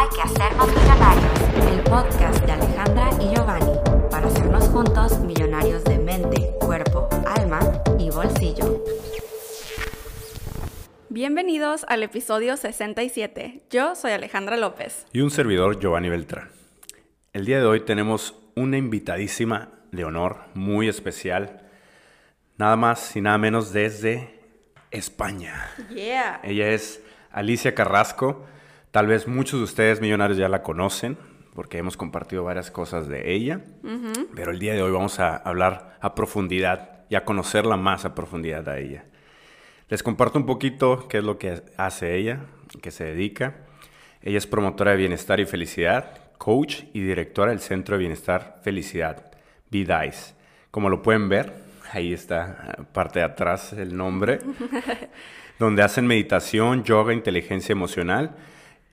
Hay que hacernos millonarios, el podcast de Alejandra y Giovanni, para hacernos juntos millonarios de mente, cuerpo, alma y bolsillo. Bienvenidos al episodio 67. Yo soy Alejandra López. Y un servidor, Giovanni Beltrán. El día de hoy tenemos una invitadísima de honor muy especial, nada más y nada menos desde España. Yeah. Ella es Alicia Carrasco. Tal vez muchos de ustedes millonarios ya la conocen porque hemos compartido varias cosas de ella, pero el día de hoy vamos a hablar a profundidad y a conocerla más a profundidad a ella. Les comparto un poquito qué es lo que hace ella, qué se dedica. Ella es promotora de bienestar y felicidad, coach y directora del Centro de Bienestar Felicidad, BDICE. Como lo pueden ver, ahí está parte de atrás el nombre, donde hacen meditación, yoga, inteligencia emocional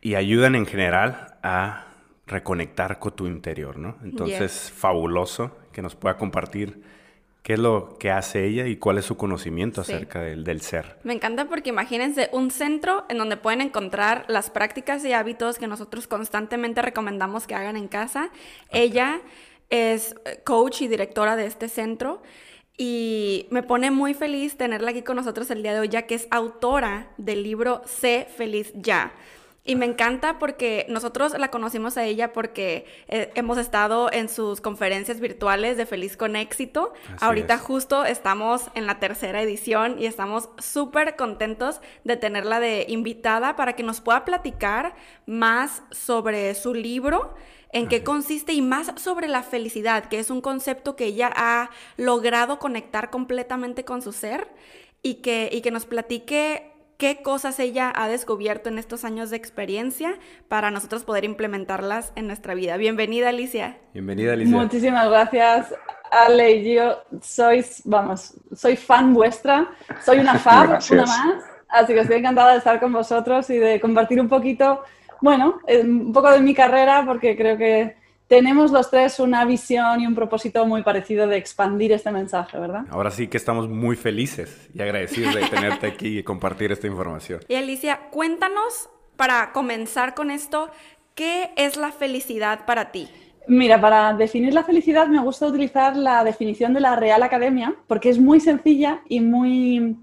y ayudan en general a reconectar con tu interior, ¿no? Entonces, fabuloso que nos pueda compartir qué es lo que hace ella y cuál es su conocimiento Sí. acerca del, del ser. Me encanta porque imagínense un centro en donde pueden encontrar las prácticas y hábitos que nosotros constantemente recomendamos que hagan en casa. Ella es eh, coach y directora de este centro y me pone muy feliz tenerla aquí con nosotros el día de hoy, ya que es autora del libro Sé feliz ya. Y me encanta porque nosotros la conocimos a ella porque eh, hemos estado en sus conferencias virtuales de Feliz con Éxito. Así Ahorita es. justo estamos en la tercera edición y estamos súper contentos de tenerla de invitada para que nos pueda platicar más sobre su libro, en qué consiste y más sobre la felicidad, que es un concepto que ella ha logrado conectar completamente con su ser y que, y que nos platique qué cosas ella ha descubierto en estos años de experiencia para nosotros poder implementarlas en nuestra vida. Bienvenida, Alicia. Bienvenida, Alicia. Muchísimas gracias, Ale y yo. Sois, vamos, soy fan vuestra, soy una fan, Gracias. una más. Así que estoy encantada de estar con vosotros y de compartir un poquito, bueno, eh, un poco de mi carrera, porque creo que tenemos los tres una visión y un propósito muy parecido de expandir este mensaje, ¿verdad? Ahora sí que estamos muy felices y agradecidos de tenerte aquí y compartir esta información. Y Alicia, cuéntanos, para comenzar con esto, ¿qué es la felicidad para ti? Mira, para definir la felicidad me gusta utilizar la definición de la Real Academia porque es muy sencilla y muy,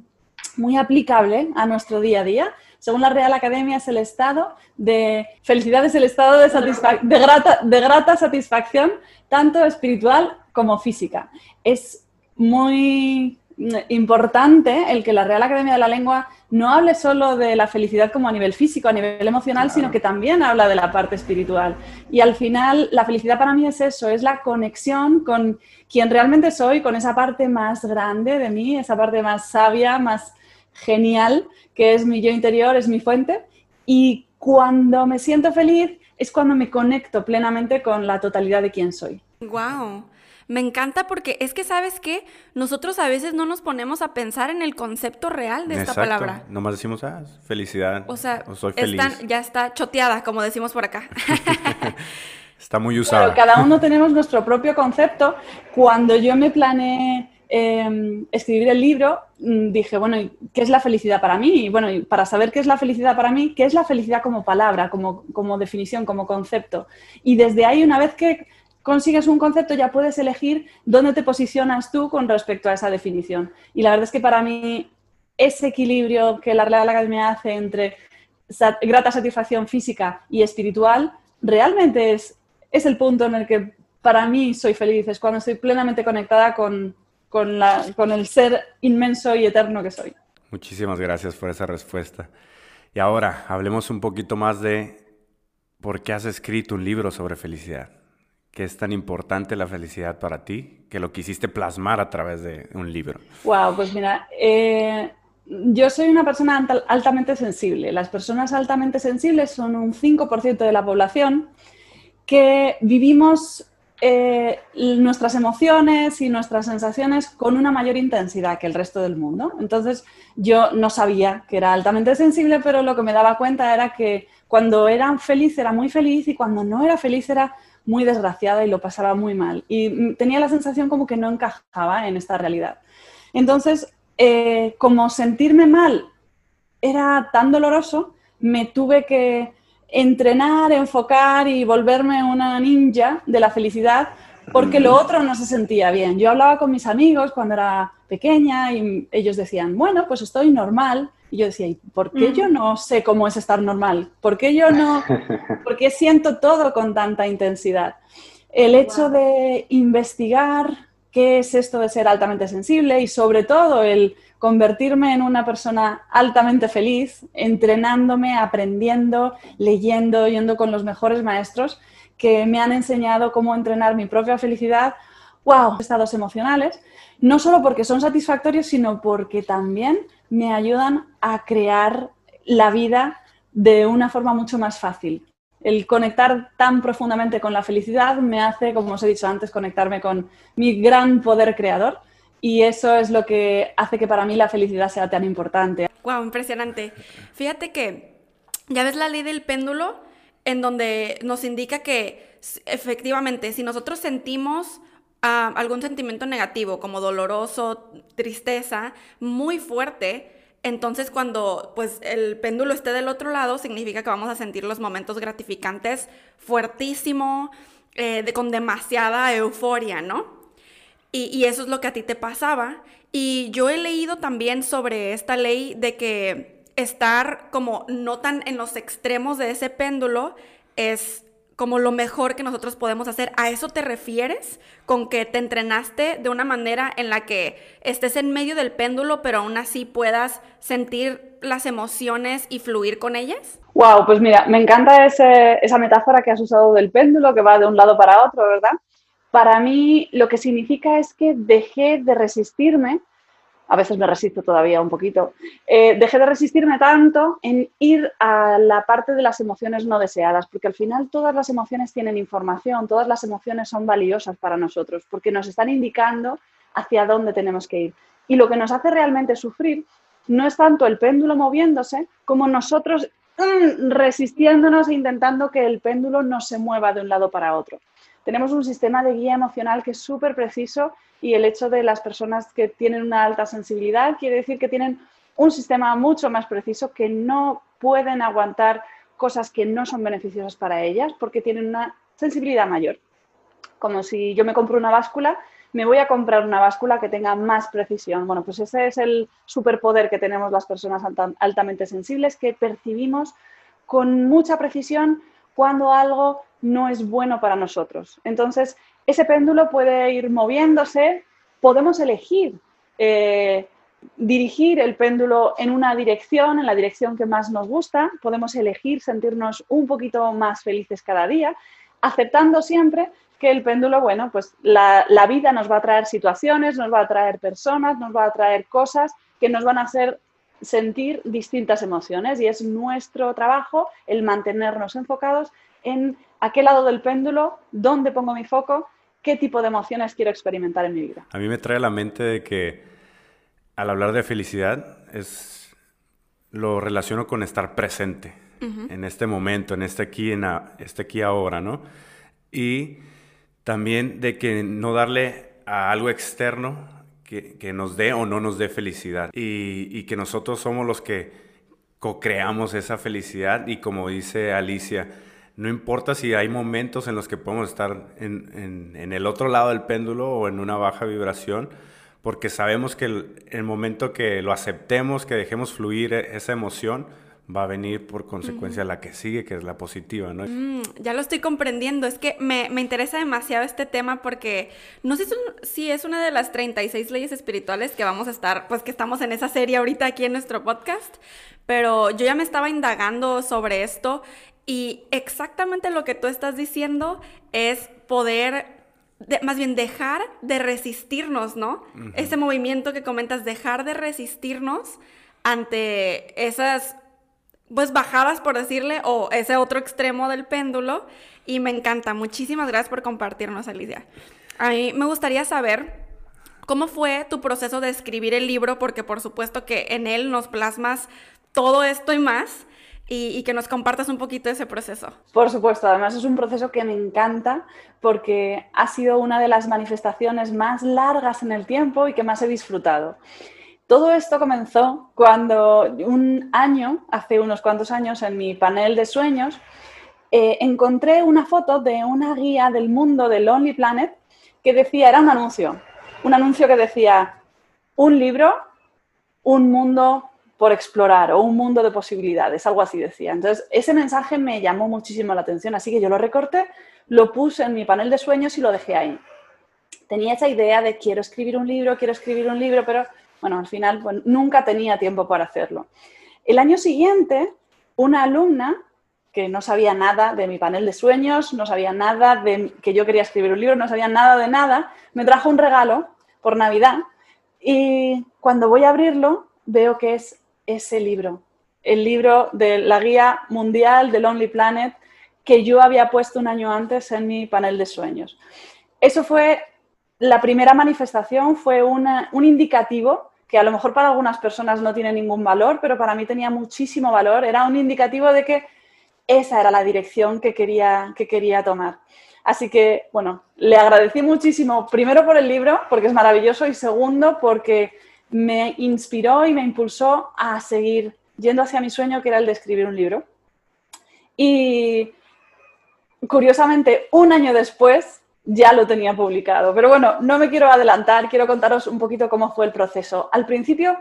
muy aplicable a nuestro día a día. Según la Real Academia es el estado de felicidad, es el estado de, grata, de grata satisfacción, tanto espiritual como física. Es muy mm, importante el que la Real Academia de la Lengua no hable solo de la felicidad como a nivel físico, a nivel emocional, sino que también habla de la parte espiritual. Y al final, la felicidad para mí es eso, es la conexión con quien realmente soy, con esa parte más grande de mí, esa parte más sabia, más genial, que es mi yo interior, es mi fuente. Y cuando me siento feliz es cuando me conecto plenamente con la totalidad de quién soy. Wow. Me encanta porque es que, ¿sabes qué? Nosotros a veces no nos ponemos a pensar en el concepto real de esta Exacto. palabra. Nomás decimos, ah, felicidad. O sea, soy feliz. están- ya está choteada, como decimos por acá. Está muy Claro, usada. cada uno tenemos nuestro propio concepto. Cuando yo me planeé eh, escribir el libro, mm, dije, bueno, ¿y ¿qué es la felicidad para mí? Y bueno, para saber qué es la felicidad para mí, ¿qué es la felicidad como palabra, como, como definición, como concepto? Y desde ahí, una vez que consigues un concepto, ya puedes elegir dónde te posicionas tú con respecto a esa definición. Y la verdad es que para mí ese equilibrio que la Real Academia hace entre grata satisfacción física y espiritual, realmente es, es el punto en el que para mí soy feliz, es cuando estoy plenamente conectada con, con, la- con el ser inmenso y eterno que soy. Muchísimas gracias por esa respuesta. Y ahora, hablemos un poquito más de por qué has escrito un libro sobre felicidad. ¿Qué es tan importante la felicidad para ti que lo quisiste plasmar a través de un libro? Wow, pues mira, eh, yo soy una persona alta- altamente sensible. Las personas altamente sensibles son un 5% de la población que vivimos eh, nuestras emociones y nuestras sensaciones con una mayor intensidad que el resto del mundo. Entonces, yo no sabía que era altamente sensible, pero lo que me daba cuenta era que cuando era feliz era muy feliz y cuando no era feliz era muy desgraciada y lo pasaba muy mal. Y mm, tenía la sensación como que no encajaba en esta realidad. Entonces, eh, como sentirme mal era tan doloroso, me tuve que entrenar, enfocar y volverme una ninja de la felicidad porque lo otro no se sentía bien. Yo hablaba con mis amigos cuando era pequeña y ellos decían, bueno, pues estoy normal. Y yo decía, ¿y por qué yo no sé cómo es estar normal? ¿Por qué yo no? ¿Por qué siento todo con tanta intensidad? El hecho de investigar qué es esto de ser altamente sensible y sobre todo el convertirme en una persona altamente feliz, entrenándome, aprendiendo, leyendo, yendo con los mejores maestros que me han enseñado cómo entrenar mi propia felicidad. ¡Wow! Estados emocionales, no solo porque son satisfactorios, sino porque también me ayudan a crear la vida de una forma mucho más fácil el conectar tan profundamente con la felicidad me hace, como os he dicho antes, conectarme con mi gran poder creador. Y eso es lo que hace que para mí la felicidad sea tan importante. Wow, impresionante. Fíjate que ya ves la ley del péndulo, en donde nos indica que efectivamente, si nosotros sentimos ah, algún sentimiento negativo, como doloroso, tristeza, muy fuerte, entonces, cuando pues el péndulo esté del otro lado, significa que vamos a sentir los momentos gratificantes fuertísimo, eh, con demasiada euforia, ¿no? Y, eso es lo que a ti te pasaba. Y yo he leído también sobre esta ley de que estar como no tan en los extremos de ese péndulo es como lo mejor que nosotros podemos hacer. ¿A eso te refieres? ¿Con que te entrenaste de una manera en la que estés en medio del péndulo, pero aún así puedas sentir las emociones y fluir con ellas? Wow, pues mira, me encanta esa metáfora que has usado del péndulo, que va de un lado para otro, ¿verdad? Para mí lo que significa es que dejé de resistirme a veces me resisto todavía un poquito, eh, dejé de resistirme tanto en ir a la parte de las emociones no deseadas, porque al final todas las emociones tienen información, todas las emociones son valiosas para nosotros, porque nos están indicando hacia dónde tenemos que ir. Y lo que nos hace realmente sufrir no es tanto el péndulo moviéndose como nosotros mm, resistiéndonos e intentando que el péndulo no se mueva de un lado para otro. Tenemos un sistema de guía emocional que es súper preciso y el hecho de las personas que tienen una alta sensibilidad quiere decir que tienen un sistema mucho más preciso que no pueden aguantar cosas que no son beneficiosas para ellas porque tienen una sensibilidad mayor. Como si yo me compro una báscula, me voy a comprar una báscula que tenga más precisión. Bueno, pues ese es el superpoder que tenemos las personas altamente sensibles, que percibimos con mucha precisión cuando algo no es bueno para nosotros. Entonces, ese péndulo puede ir moviéndose, podemos elegir eh, dirigir el péndulo en una dirección, en la dirección que más nos gusta, podemos elegir sentirnos un poquito más felices cada día, aceptando siempre que el péndulo, bueno, pues la, la vida nos va a traer situaciones, nos va a traer personas, nos va a traer cosas que nos van a hacer sentir distintas emociones y es nuestro trabajo el mantenernos enfocados en a qué lado del péndulo, dónde pongo mi foco, qué tipo de emociones quiero experimentar en mi vida. A mí me trae a la mente de que al hablar de felicidad es lo relaciono con estar presente en este momento, en este aquí, en este aquí ahora, ¿no? Y también de que no darle a algo externo que, nos dé o no nos dé felicidad. Y, que nosotros somos los que co-creamos esa felicidad. Y como dice Alicia, no importa si hay momentos en los que podemos estar en, el otro lado del péndulo o en una baja vibración, porque sabemos que el, momento que lo aceptemos, que dejemos fluir e, esa emoción, va a venir por consecuencia la que sigue, que es la positiva, ¿no? Mm, ya lo estoy comprendiendo. Es que me, interesa demasiado este tema porque no sé si es una de las 36 leyes espirituales que vamos a estar, pues que estamos en esa serie ahorita aquí en nuestro podcast, pero yo ya me estaba indagando sobre esto y exactamente lo que tú estás diciendo es poder, más bien dejar de resistirnos, ¿no? Ese movimiento que comentas, dejar de resistirnos ante esas, pues bajadas, por decirle, o ese otro extremo del péndulo. Y me encanta. Muchísimas gracias por compartirnos, Alicia. A mí me gustaría saber cómo fue tu proceso de escribir el libro, porque por supuesto que en él nos plasmas todo esto y más y, que nos compartas un poquito ese proceso. Por supuesto, además es un proceso que me encanta porque ha sido una de las manifestaciones más largas en el tiempo y que más he disfrutado. Todo esto comenzó cuando un año, hace unos cuantos años, en mi panel de sueños, eh, encontré una foto de una guía del mundo de Lonely Planet que decía, era un anuncio, un anuncio que decía, un libro, un mundo por explorar o un mundo de posibilidades, algo así decía. Entonces, ese mensaje me llamó muchísimo la atención, así que yo lo recorté, lo puse en mi panel de sueños y lo dejé ahí. Tenía esa idea de quiero escribir un libro, quiero escribir un libro, pero bueno, al final pues, nunca tenía tiempo para hacerlo. El año siguiente, una alumna que no sabía nada de mi panel de sueños, no sabía nada de que yo quería escribir un libro, no sabía nada de nada, me trajo un regalo por Navidad y cuando voy a abrirlo veo que es ese libro, el libro de la guía mundial de Lonely Planet que yo había puesto un año antes en mi panel de sueños. Eso fue la primera manifestación, fue un indicativo que a lo mejor para algunas personas no tiene ningún valor, pero para mí tenía muchísimo valor. Era un indicativo de que esa era la dirección que quería, que quería tomar. Así que, bueno, le agradecí muchísimo, primero por el libro, porque es maravilloso, y segundo, porque me inspiró y me impulsó a seguir yendo hacia mi sueño, que era el de escribir un libro. Y curiosamente, un año después ya lo tenía publicado. Pero bueno, no me quiero adelantar, quiero contaros un poquito cómo fue el proceso. Al principio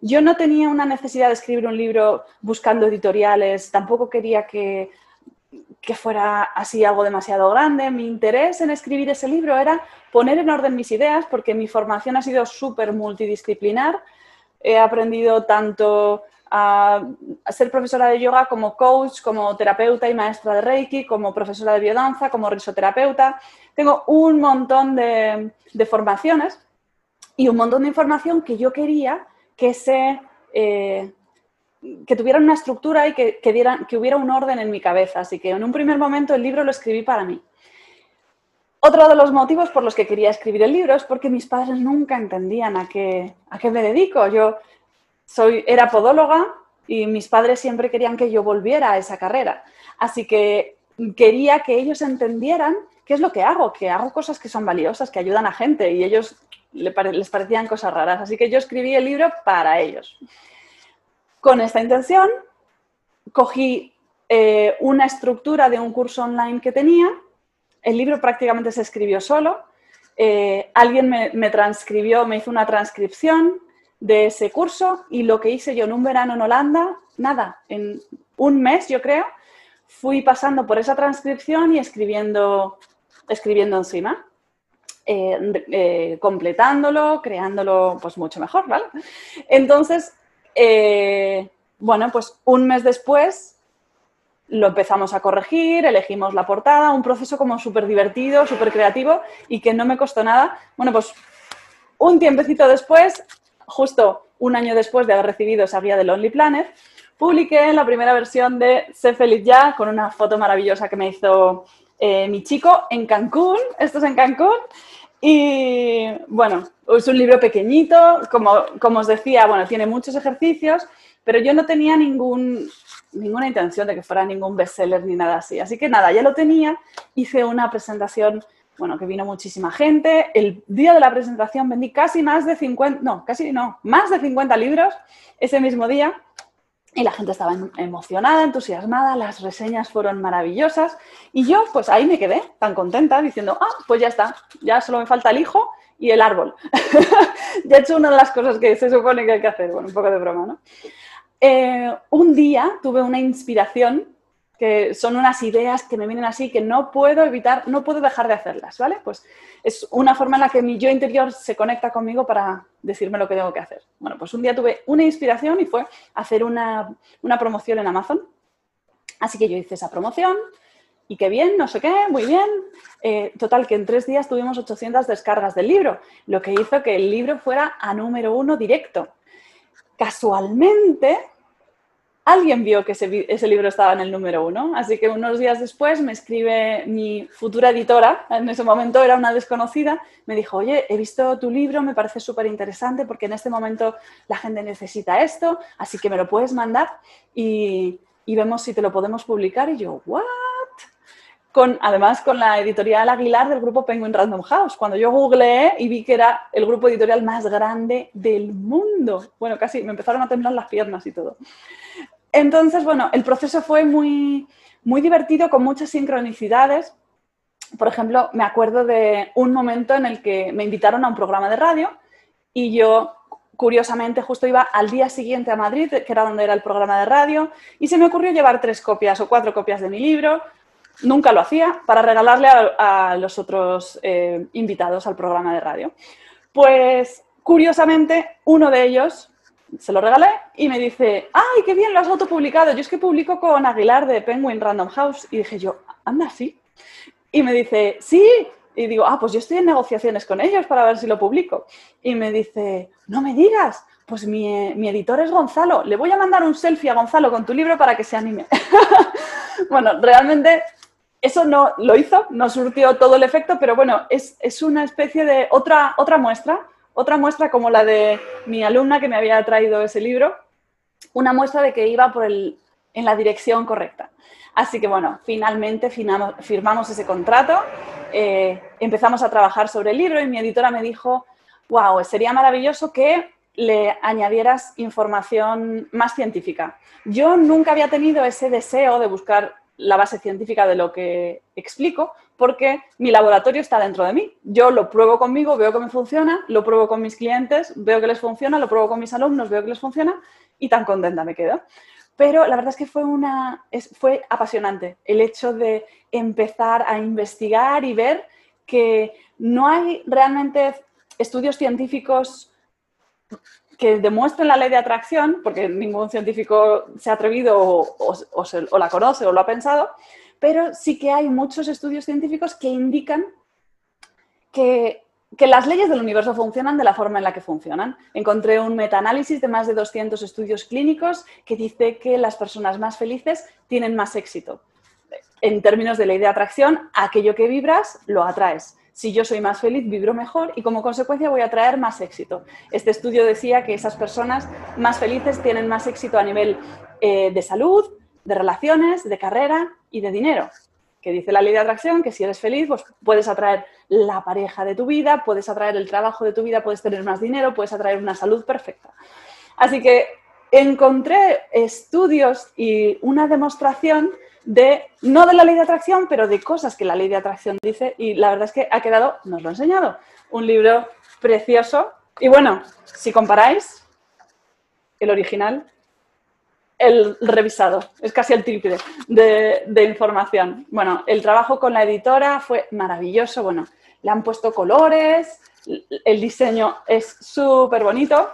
yo no tenía una necesidad de escribir un libro buscando editoriales, tampoco quería que, que fuera así algo demasiado grande. Mi interés en escribir ese libro era poner en orden mis ideas porque mi formación ha sido súper multidisciplinar. He aprendido tanto a, ser profesora de yoga como coach, como terapeuta y maestra de Reiki, como profesora de biodanza, como risoterapeuta. Tengo un montón de, formaciones y un montón de información que yo quería que se... Eh, que tuvieran una estructura y que, que hubiera un orden en mi cabeza. Así que en un primer momento el libro lo escribí para mí. Otro de los motivos por los que quería escribir el libro es porque mis padres nunca entendían a qué, a qué me dedico. Yo soy, era podóloga y mis padres siempre querían que yo volviera a esa carrera. Así que quería que ellos entendieran qué es lo que hago, que hago cosas que son valiosas, que ayudan a gente y ellos les parecían cosas raras. Así que yo escribí el libro para ellos. Con esta intención, cogí eh, una estructura de un curso online que tenía. El libro prácticamente se escribió solo. Eh, alguien me, me transcribió, me hizo una transcripción, de ese curso y lo que hice yo en un verano en Holanda, nada, en un mes yo creo, fui pasando por esa transcripción y escribiendo, escribiendo encima, eh, eh, completándolo, creándolo pues mucho mejor, ¿vale? Entonces, eh, bueno, pues un mes después lo empezamos a corregir, elegimos la portada, un proceso como súper divertido, súper creativo y que no me costó nada. Bueno, pues un tiempecito después justo un año después de haber recibido esa guía de Lonely Planet, publiqué la primera versión de Sé feliz ya con una foto maravillosa que me hizo eh, mi chico en Cancún. Esto es en Cancún. Y bueno, es un libro pequeñito, como, como os decía, bueno, tiene muchos ejercicios, pero yo no tenía ningún, ninguna intención de que fuera ningún bestseller ni nada así. Así que nada, ya lo tenía, hice una presentación bueno, que vino muchísima gente. El día de la presentación vendí casi más de 50, no, casi no, más de 50 libros ese mismo día. Y la gente estaba emocionada, entusiasmada, las reseñas fueron maravillosas. Y yo, pues ahí me quedé tan contenta diciendo, ah, pues ya está, ya solo me falta el hijo y el árbol. ya he hecho una de las cosas que se supone que hay que hacer. Bueno, un poco de broma, ¿no? Eh, un día tuve una inspiración que son unas ideas que me vienen así que no puedo evitar, no puedo dejar de hacerlas, ¿vale? Pues es una forma en la que mi yo interior se conecta conmigo para decirme lo que tengo que hacer. Bueno, pues un día tuve una inspiración y fue hacer una, promoción en Amazon. Así que yo hice esa promoción y qué bien, no sé qué, muy bien. Eh, total, que en tres días tuvimos 800 descargas del libro, lo que hizo que el libro fuera a número uno directo. Casualmente, alguien vio que ese, libro estaba en el número uno, así que unos días después me escribe mi futura editora, en ese momento era una desconocida, me dijo, oye, he visto tu libro, me parece súper interesante porque en este momento la gente necesita esto, así que me lo puedes mandar y, vemos si te lo podemos publicar. Y yo, ¿what? Con, además con la editorial Aguilar del grupo Penguin Random House. Cuando yo googleé y vi que era el grupo editorial más grande del mundo. Bueno, casi me empezaron a temblar las piernas y todo. Entonces, bueno, el proceso fue muy, muy divertido, con muchas sincronicidades. Por ejemplo, me acuerdo de un momento en el que me invitaron a un programa de radio y yo, curiosamente, justo iba al día siguiente a Madrid, que era donde era el programa de radio, y se me ocurrió llevar tres copias o cuatro copias de mi libro. Nunca lo hacía para regalarle a, los otros eh, invitados al programa de radio. Pues, curiosamente, uno de ellos se lo regalé y me dice, ¡ay, qué bien lo has autopublicado! Yo es que publico con Aguilar de Penguin Random House. Y dije yo, anda, sí. Y me dice, sí. Y digo, ah, pues yo estoy en negociaciones con ellos para ver si lo publico. Y me dice, no me digas, pues mi, mi editor es Gonzalo. Le voy a mandar un selfie a Gonzalo con tu libro para que se anime. bueno, realmente eso no lo hizo, no surtió todo el efecto, pero bueno, es, es una especie de otra, otra muestra otra muestra como la de mi alumna que me había traído ese libro, una muestra de que iba por el, en la dirección correcta. Así que bueno, finalmente firmamos ese contrato, eh, empezamos a trabajar sobre el libro y mi editora me dijo, wow, sería maravilloso que le añadieras información más científica. Yo nunca había tenido ese deseo de buscar la base científica de lo que explico, porque mi laboratorio está dentro de mí. Yo lo pruebo conmigo, veo que me funciona, lo pruebo con mis clientes, veo que les funciona, lo pruebo con mis alumnos, veo que les funciona y tan contenta me quedo. Pero la verdad es que fue, una, fue apasionante el hecho de empezar a investigar y ver que no hay realmente estudios científicos que demuestren la ley de atracción, porque ningún científico se ha atrevido o, la conoce o lo ha pensado, pero sí que hay muchos estudios científicos que indican que, las leyes del universo funcionan de la forma en la que funcionan. Encontré un metaanálisis de más de 200 estudios clínicos que dice que las personas más felices tienen más éxito. En términos de ley de atracción, aquello que vibras lo atraes si yo soy más feliz, vibro mejor y como consecuencia voy a traer más éxito. Este estudio decía que esas personas más felices tienen más éxito a nivel eh, de salud, de relaciones, de carrera y de dinero. Que dice la ley de atracción que si eres feliz, pues puedes atraer la pareja de tu vida, puedes atraer el trabajo de tu vida, puedes tener más dinero, puedes atraer una salud perfecta. Así que encontré estudios y una demostración de, no de la ley de atracción, pero de cosas que la ley de atracción dice y la verdad es que ha quedado, nos lo he enseñado, un libro precioso. Y bueno, si comparáis el original, el revisado, es casi el triple de, información. Bueno, el trabajo con la editora fue maravilloso, bueno, le han puesto colores, el diseño es súper bonito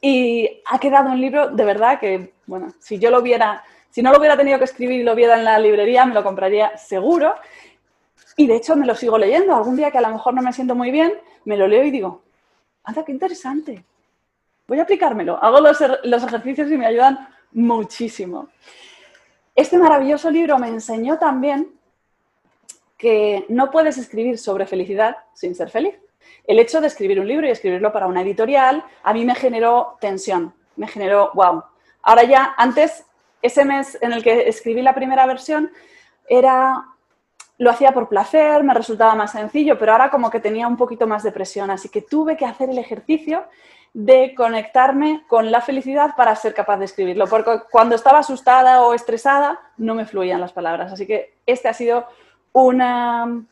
y ha quedado un libro de verdad que, bueno, si yo lo viera si no lo hubiera tenido que escribir y lo viera en la librería, me lo compraría seguro. Y de hecho me lo sigo leyendo. Algún día que a lo mejor no me siento muy bien, me lo leo y digo, anda, qué interesante. Voy a aplicármelo. Hago los, los ejercicios y me ayudan muchísimo. Este maravilloso libro me enseñó también que no puedes escribir sobre felicidad sin ser feliz. El hecho de escribir un libro y escribirlo para una editorial a mí me generó tensión, me generó, wow. Ahora ya, antes ese mes en el que escribí la primera versión era lo hacía por placer, me resultaba más sencillo, pero ahora como que tenía un poquito más de presión, así que tuve que hacer el ejercicio de conectarme con la felicidad para ser capaz de escribirlo, porque cuando estaba asustada o estresada no me fluían las palabras, así que este ha sido una,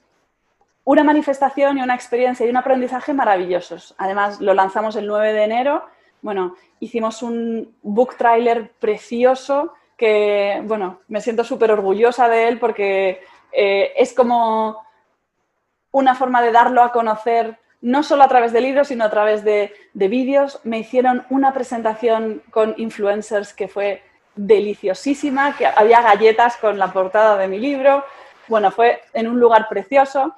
una manifestación y una experiencia y un aprendizaje maravillosos. Además, lo lanzamos el 9 de enero, bueno, hicimos un book trailer precioso que, bueno, me siento súper orgullosa de él porque eh, es como una forma de darlo a conocer no solo a través de libros, sino a través de, de vídeos. Me hicieron una presentación con influencers que fue deliciosísima, que había galletas con la portada de mi libro. Bueno, fue en un lugar precioso.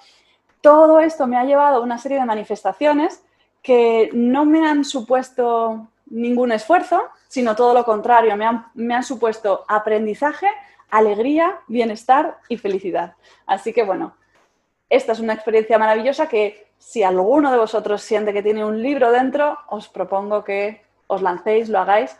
Todo esto me ha llevado a una serie de manifestaciones que no me han supuesto ningún esfuerzo, sino todo lo contrario, me han, supuesto aprendizaje, alegría, bienestar y felicidad. Así que bueno, esta es una experiencia maravillosa que si alguno de vosotros siente que tiene un libro dentro, os propongo que os lancéis, lo hagáis,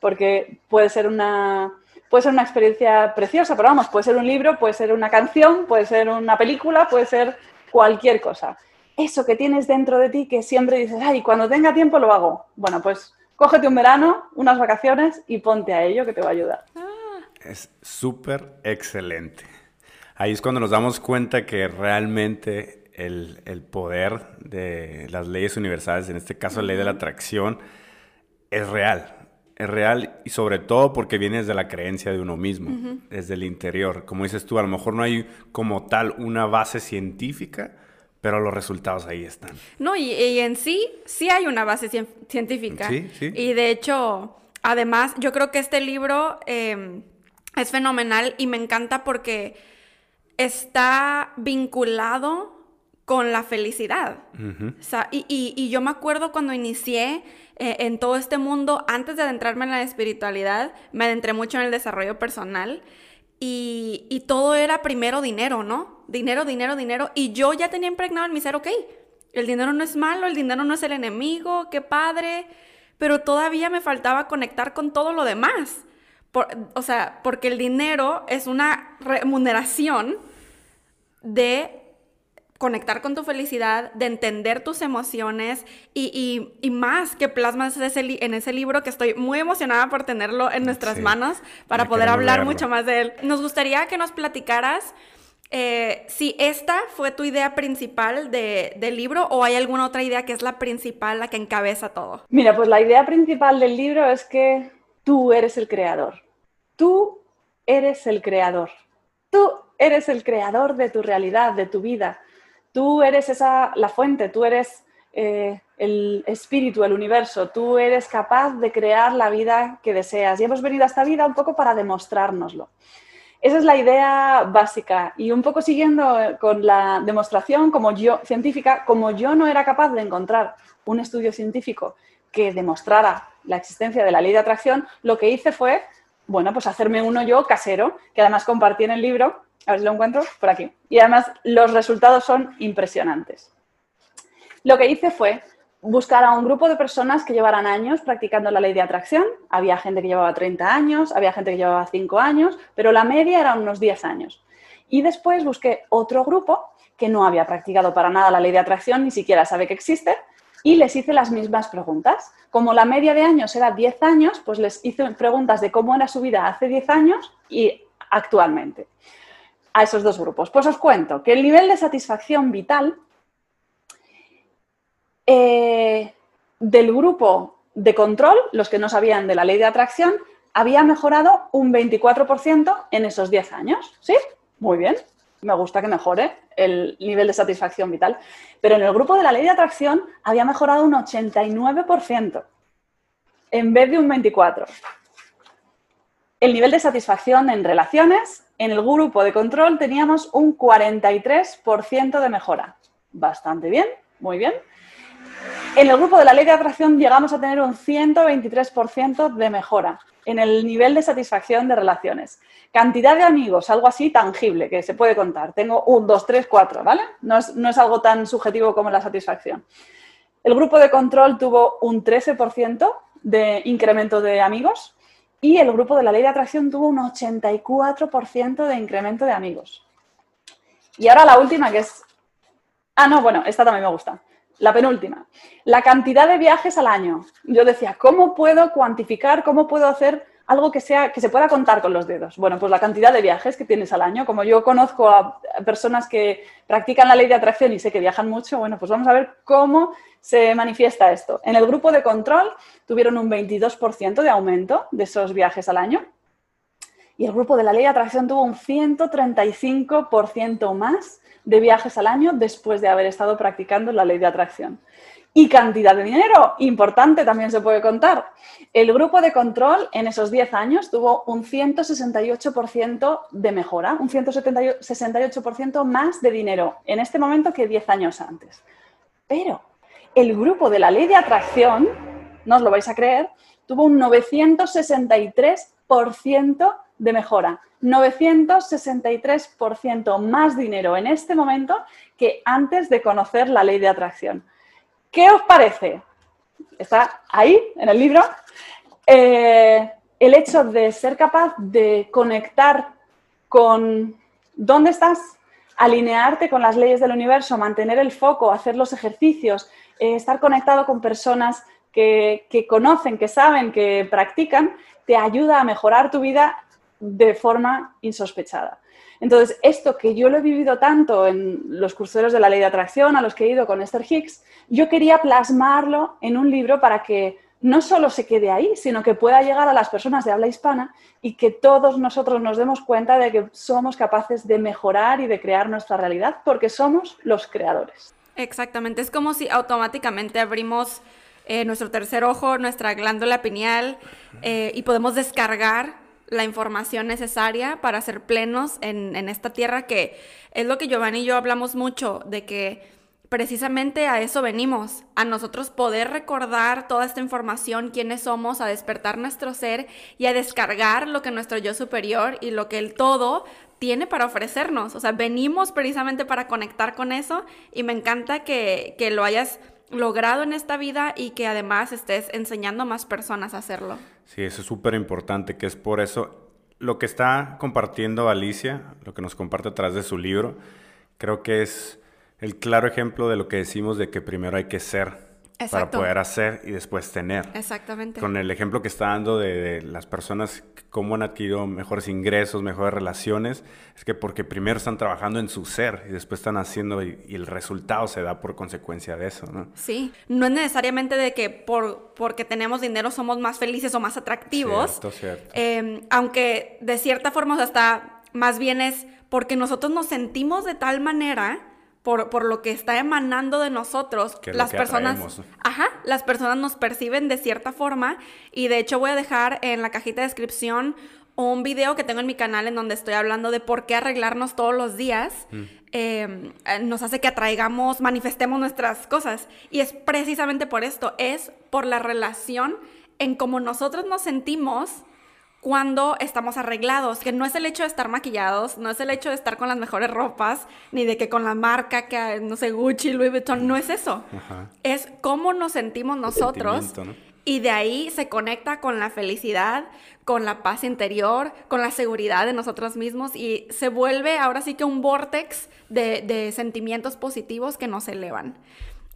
porque puede ser una, puede ser una experiencia preciosa, pero vamos, puede ser un libro, puede ser una canción, puede ser una película, puede ser cualquier cosa. Eso que tienes dentro de ti que siempre dices, ay, cuando tenga tiempo lo hago. Bueno, pues cógete un verano, unas vacaciones y ponte a ello que te va a ayudar. Es súper excelente. Ahí es cuando nos damos cuenta que realmente el, el, poder de las leyes universales, en este caso la ley de la atracción, es real. Es real y sobre todo porque viene desde la creencia de uno mismo, desde el interior. Como dices tú, a lo mejor no hay como tal una base científica, pero los resultados ahí están. No, y, en sí, sí hay una base científica. Sí, sí. Y de hecho, además, yo creo que este libro em, es fenomenal y me encanta porque está vinculado con la felicidad. o sea, y, y, yo me acuerdo cuando inicié eh, en todo este mundo, antes de adentrarme en la espiritualidad, me adentré mucho en el desarrollo personal y, y, todo era primero dinero, ¿no? Dinero, dinero, dinero. Y yo ya tenía impregnado en mi ser, ok, el dinero no es malo, el dinero no es el enemigo, qué padre, pero todavía me faltaba conectar con todo lo demás. o sea, porque el dinero es una remuneración de conectar con tu felicidad, de entender tus emociones y, más que plasmas en ese libro que estoy muy emocionada por tenerlo en nuestras manos para poder hablar mucho más de él. Nos gustaría que nos platicaras eh, si esta fue tu idea principal del libro o hay alguna otra idea que es la principal, la que encabeza todo. Mira, pues la idea principal del libro es que tú eres el creador. Tú eres el creador. Tú eres el creador de tu realidad, de tu vida Tú eres esa, la fuente, tú eres eh, el espíritu, el universo, tú eres capaz de crear la vida que deseas. Y hemos venido a esta vida un poco para demostrárnoslo. Esa es la idea básica. Y un poco siguiendo eh, con la demostración como yo, científica, como yo no era capaz de encontrar un estudio científico que demostrara la existencia de la ley de atracción, lo que hice fue, bueno, pues hacerme uno yo casero, que además compartí en el libro, a ver si lo encuentro por aquí. Y además los resultados son impresionantes. Lo que hice fue buscar a un grupo de personas que llevaran años practicando la ley de atracción. Había gente que llevaba 30 años, había gente que llevaba 5 años, pero la media era unos 10 años. Y después busqué otro grupo que no había practicado para nada la ley de atracción, ni siquiera sabe que existe, y les hice las mismas preguntas. Como la media de años era 10 años, pues les hice preguntas de cómo era su vida hace 10 años y actualmente a esos dos grupos? Pues os cuento que el nivel de satisfacción vital eh, del grupo de control, los que no sabían de la ley de atracción, había mejorado un 24% en esos 10 años. ¿Sí? Muy bien. Me gusta que mejore el nivel de satisfacción vital. Pero en el grupo de la ley de atracción había mejorado un 89% en vez de un 24%. El nivel de satisfacción en relaciones en el grupo de control teníamos un 43% de mejora. Bastante bien, muy bien. En el grupo de la ley de atracción llegamos a tener un 123% de mejora en el nivel de satisfacción de relaciones. Cantidad de amigos, algo así tangible que se puede contar. Tengo un, dos, tres, cuatro, ¿vale? No es, no es algo tan subjetivo como la satisfacción. El grupo de control tuvo un 13% de incremento de amigos, y el grupo de la ley de atracción tuvo un 84% de incremento de amigos. Y ahora la última, que es... Ah, no, bueno, esta también me gusta. La penúltima. La cantidad de viajes al año. Yo decía, ¿cómo puedo cuantificar, cómo puedo hacer algo que, sea, que se pueda contar con los dedos. Bueno, pues la cantidad de viajes que tienes al año. Como yo conozco a personas que practican la ley de atracción y sé que viajan mucho, bueno, pues vamos a ver cómo se manifiesta esto. En el grupo de control tuvieron un 22% de aumento de esos viajes al año. Y el grupo de la ley de atracción tuvo un 135% más de viajes al año después de haber estado practicando la ley de atracción. Y cantidad de dinero, importante también se puede contar. El grupo de control en esos 10 años tuvo un 168% de mejora, un 168% más de dinero en este momento que 10 años antes. Pero el grupo de la ley de atracción, no os lo vais a creer, tuvo un 963% de mejora. 963% más dinero en este momento que antes de conocer la ley de atracción. ¿Qué os parece? Está ahí en el libro. Eh, el hecho de ser capaz de conectar con dónde estás, alinearte con las leyes del universo, mantener el foco, hacer los ejercicios, eh, estar conectado con personas que, que conocen, que saben, que practican, te ayuda a mejorar tu vida de forma insospechada. Entonces, esto que yo lo he vivido tanto en los curseros de la ley de atracción a los que he ido con Esther Hicks, yo quería plasmarlo en un libro para que no solo se quede ahí, sino que pueda llegar a las personas de habla hispana y que todos nosotros nos demos cuenta de que somos capaces de mejorar y de crear nuestra realidad porque somos los creadores. Exactamente, es como si automáticamente abrimos eh, nuestro tercer ojo, nuestra glándula pineal eh, y podemos descargar la información necesaria para ser plenos en, en, esta tierra que es lo que Giovanni y yo hablamos mucho, de que precisamente a eso venimos, a nosotros poder recordar toda esta información, quiénes somos, a despertar nuestro ser y a descargar lo que nuestro yo superior y lo que el todo tiene para ofrecernos. O sea, venimos precisamente para conectar con eso y me encanta que, que lo hayas logrado en esta vida y que además estés enseñando a más personas a hacerlo. Sí, eso es súper importante, que es por eso lo que está compartiendo Alicia, lo que nos comparte a través de su libro, creo que es el claro ejemplo de lo que decimos de que primero hay que ser para poder hacer y después tener. Exactamente. Con el ejemplo que está dando de, las personas, cómo han adquirido mejores ingresos, mejores relaciones, es que porque primero están trabajando en su ser y después están haciendo y, el resultado se da por consecuencia de eso, ¿no? Sí, no es necesariamente de que por, porque tenemos dinero somos más felices o más atractivos. Cierto, cierto. Eh, aunque de cierta forma, o sea, hasta más bien es porque nosotros nos sentimos de tal manera por, lo que está emanando de nosotros, las personas, ajá, las personas nos perciben de cierta forma y de hecho voy a dejar en la cajita de descripción un video que tengo en mi canal en donde estoy hablando de por qué arreglarnos todos los días mm. em, nos hace que atraigamos, manifestemos nuestras cosas. Y es precisamente por esto, es por la relación en cómo nosotros nos sentimos cuando estamos arreglados, que no es el hecho de estar maquillados, no es el hecho de estar con las mejores ropas, ni de que con la marca que, no sé, Gucci, Louis Vuitton, no es eso. Es cómo nos sentimos nosotros. Y de ahí se conecta con la felicidad, con la paz interior, con la seguridad de nosotros mismos y se vuelve ahora sí que un vortex de, de sentimientos positivos que nos elevan.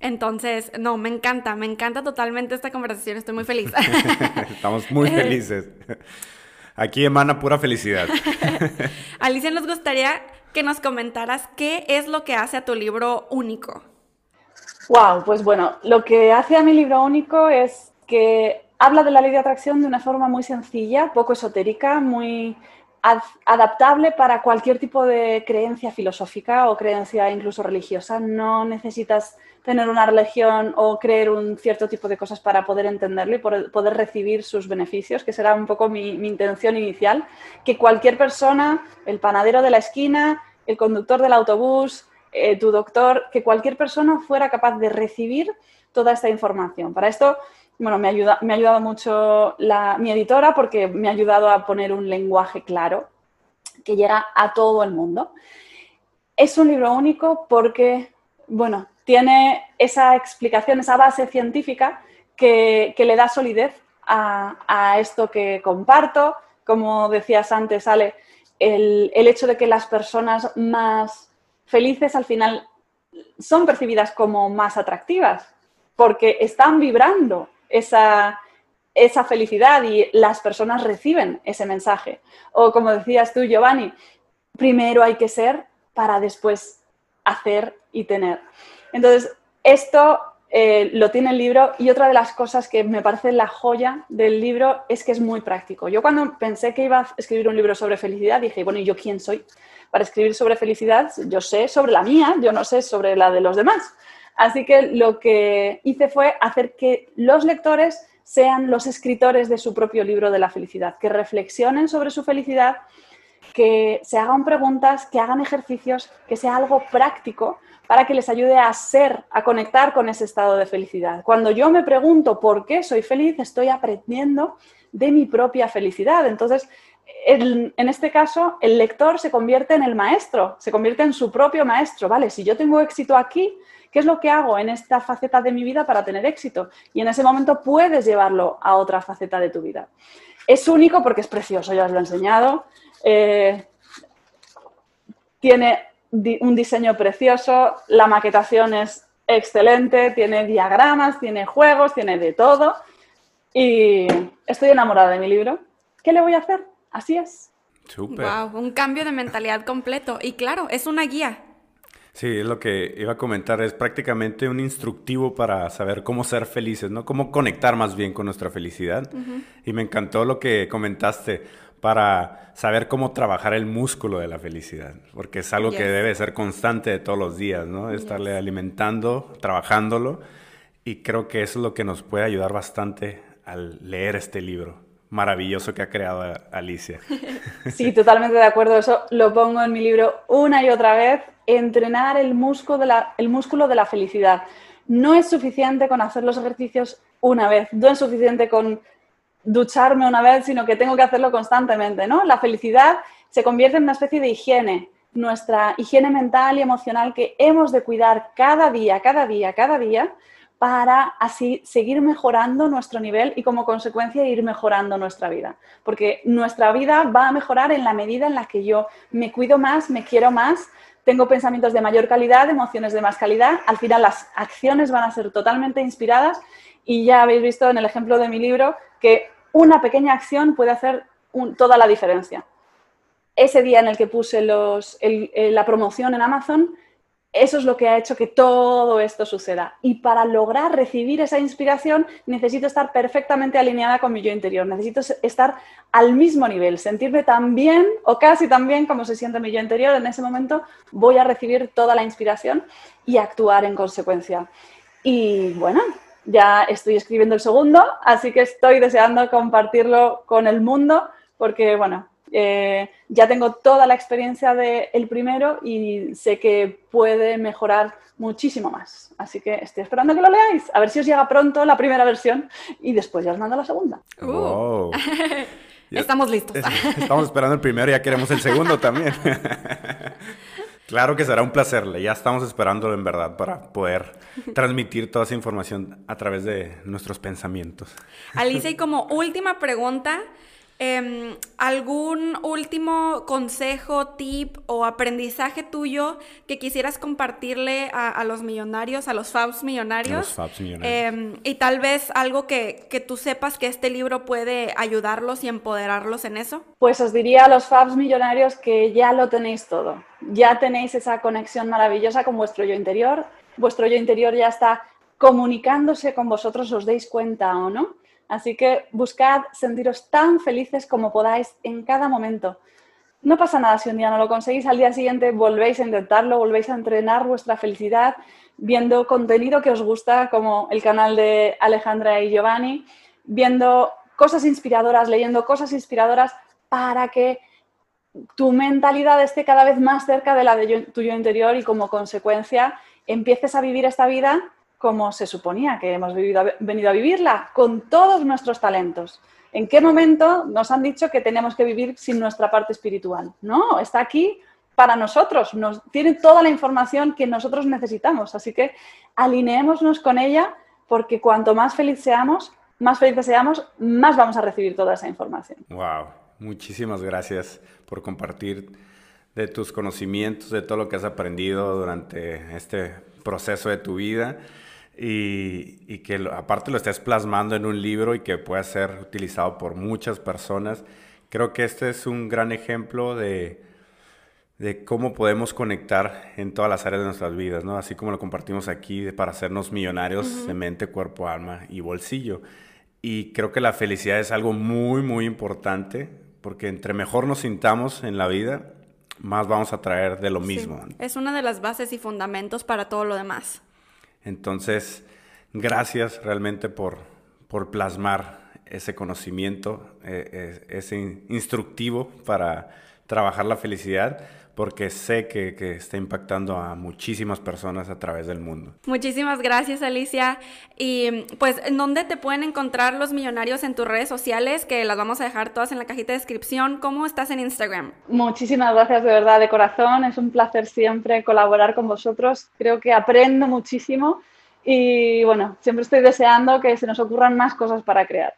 Entonces, no, me encanta, me encanta totalmente esta conversación, estoy muy feliz. Estamos muy felices. Aquí emana pura felicidad. Alicia, nos gustaría que nos comentaras qué es lo que hace a tu libro único. Wow, pues bueno, lo que hace a mi libro único es que habla de la ley de atracción de una forma muy sencilla, poco esotérica, muy adaptable para cualquier tipo de creencia filosófica o creencia incluso religiosa. No necesitas tener una religión o creer un cierto tipo de cosas para poder entenderlo y poder recibir sus beneficios, que será un poco mi, intención inicial, que cualquier persona, el panadero de la esquina, el conductor del autobús, eh, tu doctor, que cualquier persona fuera capaz de recibir toda esta información. Para esto, bueno, me, ayuda, me ha ayudado mucho mi editora porque me ha ayudado a poner un lenguaje claro que llega a todo el mundo. Es un libro único porque, bueno, tiene esa explicación, esa base científica que, le da solidez a, esto que comparto. Como decías antes, Ale, el, hecho de que las personas más felices al final son percibidas como más atractivas, porque están vibrando esa, esa felicidad y las personas reciben ese mensaje. O como decías tú, Giovanni, primero hay que ser para después hacer y tener. Entonces, esto eh, lo tiene el libro y otra de las cosas que me parece la joya del libro es que es muy práctico. Yo cuando pensé que iba a escribir un libro sobre felicidad dije, bueno, ¿y yo quién soy? Para escribir sobre felicidad, yo sé sobre la mía, yo no sé sobre la de los demás. Así que lo que hice fue hacer que los lectores sean los escritores de su propio libro de la felicidad, que reflexionen sobre su felicidad, que se hagan preguntas, que hagan ejercicios, que sea algo práctico para que les ayude a ser, a conectar con ese estado de felicidad. Cuando yo me pregunto por qué soy feliz, estoy aprendiendo de mi propia felicidad. Entonces, en este caso, el lector se convierte en el maestro, se convierte en su propio maestro. Vale, si yo tengo éxito aquí, ¿qué es lo que hago en esta faceta de mi vida para tener éxito? Y en ese momento puedes llevarlo a otra faceta de tu vida. Es único porque es precioso, ya os lo he enseñado. Eh, tiene un diseño precioso, la maquetación es excelente, tiene diagramas, tiene juegos, tiene de todo. Y estoy enamorada de mi libro. ¿Qué le voy a hacer? Así es. Wow, un cambio de mentalidad completo. Y claro, es una guía. Sí, es lo que iba a comentar. Es prácticamente un instructivo para saber cómo ser felices, ¿no? Cómo conectar más bien con nuestra felicidad. Y me encantó lo que comentaste para saber cómo trabajar el músculo de la felicidad, porque es algo que debe ser constante de todos los días, ¿no? Estarle alimentando, trabajándolo, y creo que eso es lo que nos puede ayudar bastante al leer este libro maravilloso que ha creado Alicia. Sí, totalmente de acuerdo. Eso lo pongo en mi libro una y otra vez. Entrenar el músculo de la, el músculo de la felicidad. No es suficiente con hacer los ejercicios una vez. No es suficiente con ducharme una vez, sino que tengo que hacerlo constantemente, ¿no? La felicidad se convierte en una especie de higiene, nuestra higiene mental y emocional que hemos de cuidar cada día, cada día, cada día, para así seguir mejorando nuestro nivel y como consecuencia ir mejorando nuestra vida. Porque nuestra vida va a mejorar en la medida en la que yo me cuido más, me quiero más, tengo pensamientos de mayor calidad, emociones de más calidad, al final las acciones van a ser totalmente inspiradas y ya habéis visto en el ejemplo de mi libro que una pequeña acción puede hacer toda la diferencia. Ese día en el que puse el- la promoción en Amazon, eso es lo que ha hecho que todo esto suceda. Y para lograr recibir esa inspiración necesito estar perfectamente alineada con mi yo interior. Necesito estar al mismo nivel, sentirme tan bien o casi tan bien como se siente mi yo interior. En ese momento voy a recibir toda la inspiración y actuar en consecuencia. Y bueno, ya estoy escribiendo el segundo, así que estoy deseando compartirlo con el mundo porque, bueno, eh, ya tengo toda la experiencia del primero y sé que puede mejorar muchísimo más. Así que estoy esperando que lo leáis, a ver si os llega pronto la primera versión y después ya os mando la segunda. Uh. Wow. Ya- Estamos listos. Estamos esperando el primero y ya queremos el segundo también. claro que será un placer, ya estamos esperándolo en verdad para poder transmitir toda esa información a través de nuestros pensamientos. Alicia, y como última pregunta, em, ¿algún último consejo, tip o aprendizaje tuyo que quisieras compartirle a, a los millonarios, a los Fabs millonarios? A los Fabs millonarios. Em, y tal vez algo que, que tú sepas que este libro puede ayudarlos y empoderarlos en eso. Pues os diría a los Fabs millonarios que ya lo tenéis todo. Ya tenéis esa conexión maravillosa con vuestro yo interior. Vuestro yo interior ya está comunicándose con vosotros, os deis cuenta o no. Así que buscad sentiros tan felices como podáis en cada momento. No pasa nada si un día no lo conseguís, al día siguiente volvéis a intentarlo, volvéis a entrenar vuestra felicidad viendo contenido que os gusta, como el canal de Alejandra y Giovanni, viendo cosas inspiradoras, leyendo cosas inspiradoras para que tu mentalidad esté cada vez más cerca de la de yo- tu yo interior y como consecuencia empieces a vivir esta vida como se suponía que hemos vivido, venido a vivirla, con todos nuestros talentos. ¿En qué momento nos han dicho que tenemos que vivir sin nuestra parte espiritual? No, está aquí para nosotros, nos tiene toda la información que nosotros necesitamos, así que alineémonos con ella porque cuanto más feliz seamos, más felices seamos, más vamos a recibir toda esa información. Wow, muchísimas gracias por compartir de tus conocimientos, de todo lo que has aprendido durante este proceso de tu vida y, y que lo- aparte lo estés plasmando en un libro y que pueda ser utilizado por muchas personas. Creo que este es un gran ejemplo de, de cómo podemos conectar en todas las áreas de nuestras vidas, ¿no? Así como lo compartimos aquí de- para hacernos millonarios de mente, cuerpo, alma y bolsillo. Y creo que la felicidad es algo muy, muy importante porque entre mejor nos sintamos en la vida, más vamos a traer de lo mismo. Sí, es una de las bases y fundamentos para todo lo demás. Entonces, gracias realmente por, por plasmar ese conocimiento, eh, eh, ese in- instructivo para trabajar la felicidad, porque sé que, que está impactando a muchísimas personas a través del mundo. Muchísimas gracias, Alicia. Y pues, ¿en dónde te pueden encontrar los millonarios en tus redes sociales? Que las vamos a dejar todas en la cajita de descripción. ¿Cómo estás en Instagram? Muchísimas gracias de verdad, de corazón. Es un placer siempre colaborar con vosotros. Creo que aprendo muchísimo y bueno, siempre estoy deseando que se nos ocurran más cosas para crear.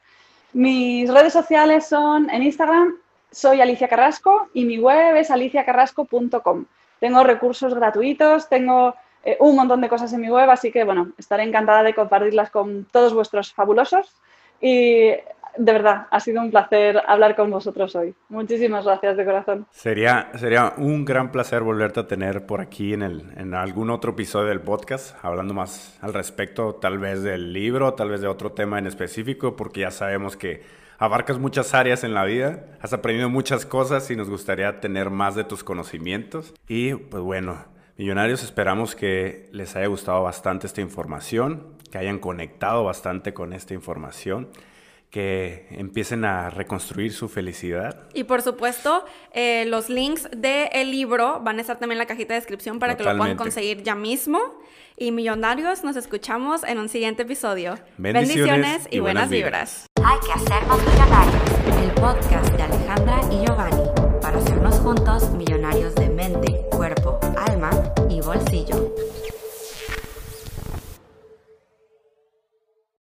Mis redes sociales son en Instagram, soy Alicia Carrasco y mi web es aliciacarrasco.com. Tengo recursos gratuitos, tengo eh, un montón de cosas en mi web, así que bueno, estaré encantada de compartirlas con todos vuestros fabulosos y de verdad, ha sido un placer hablar con vosotros hoy. Muchísimas gracias de corazón. Sería, sería un gran placer volverte a tener por aquí en, el, en algún otro episodio del podcast, hablando más al respecto tal vez del libro, tal vez de otro tema en específico, porque ya sabemos que abarcas muchas áreas en la vida, has aprendido muchas cosas y nos gustaría tener más de tus conocimientos. Y pues bueno, millonarios, esperamos que les haya gustado bastante esta información, que hayan conectado bastante con esta información que empiecen a reconstruir su felicidad. Y por supuesto, eh, los links del libro van a estar también en la cajita de descripción para que lo puedan conseguir ya mismo. Y millonarios, nos escuchamos en un siguiente episodio. Bendiciones, y, buenas, vibras. Hay que hacernos millonarios. El podcast de Alejandra y Giovanni para hacernos juntos millonarios de mente, cuerpo, alma y bolsillo.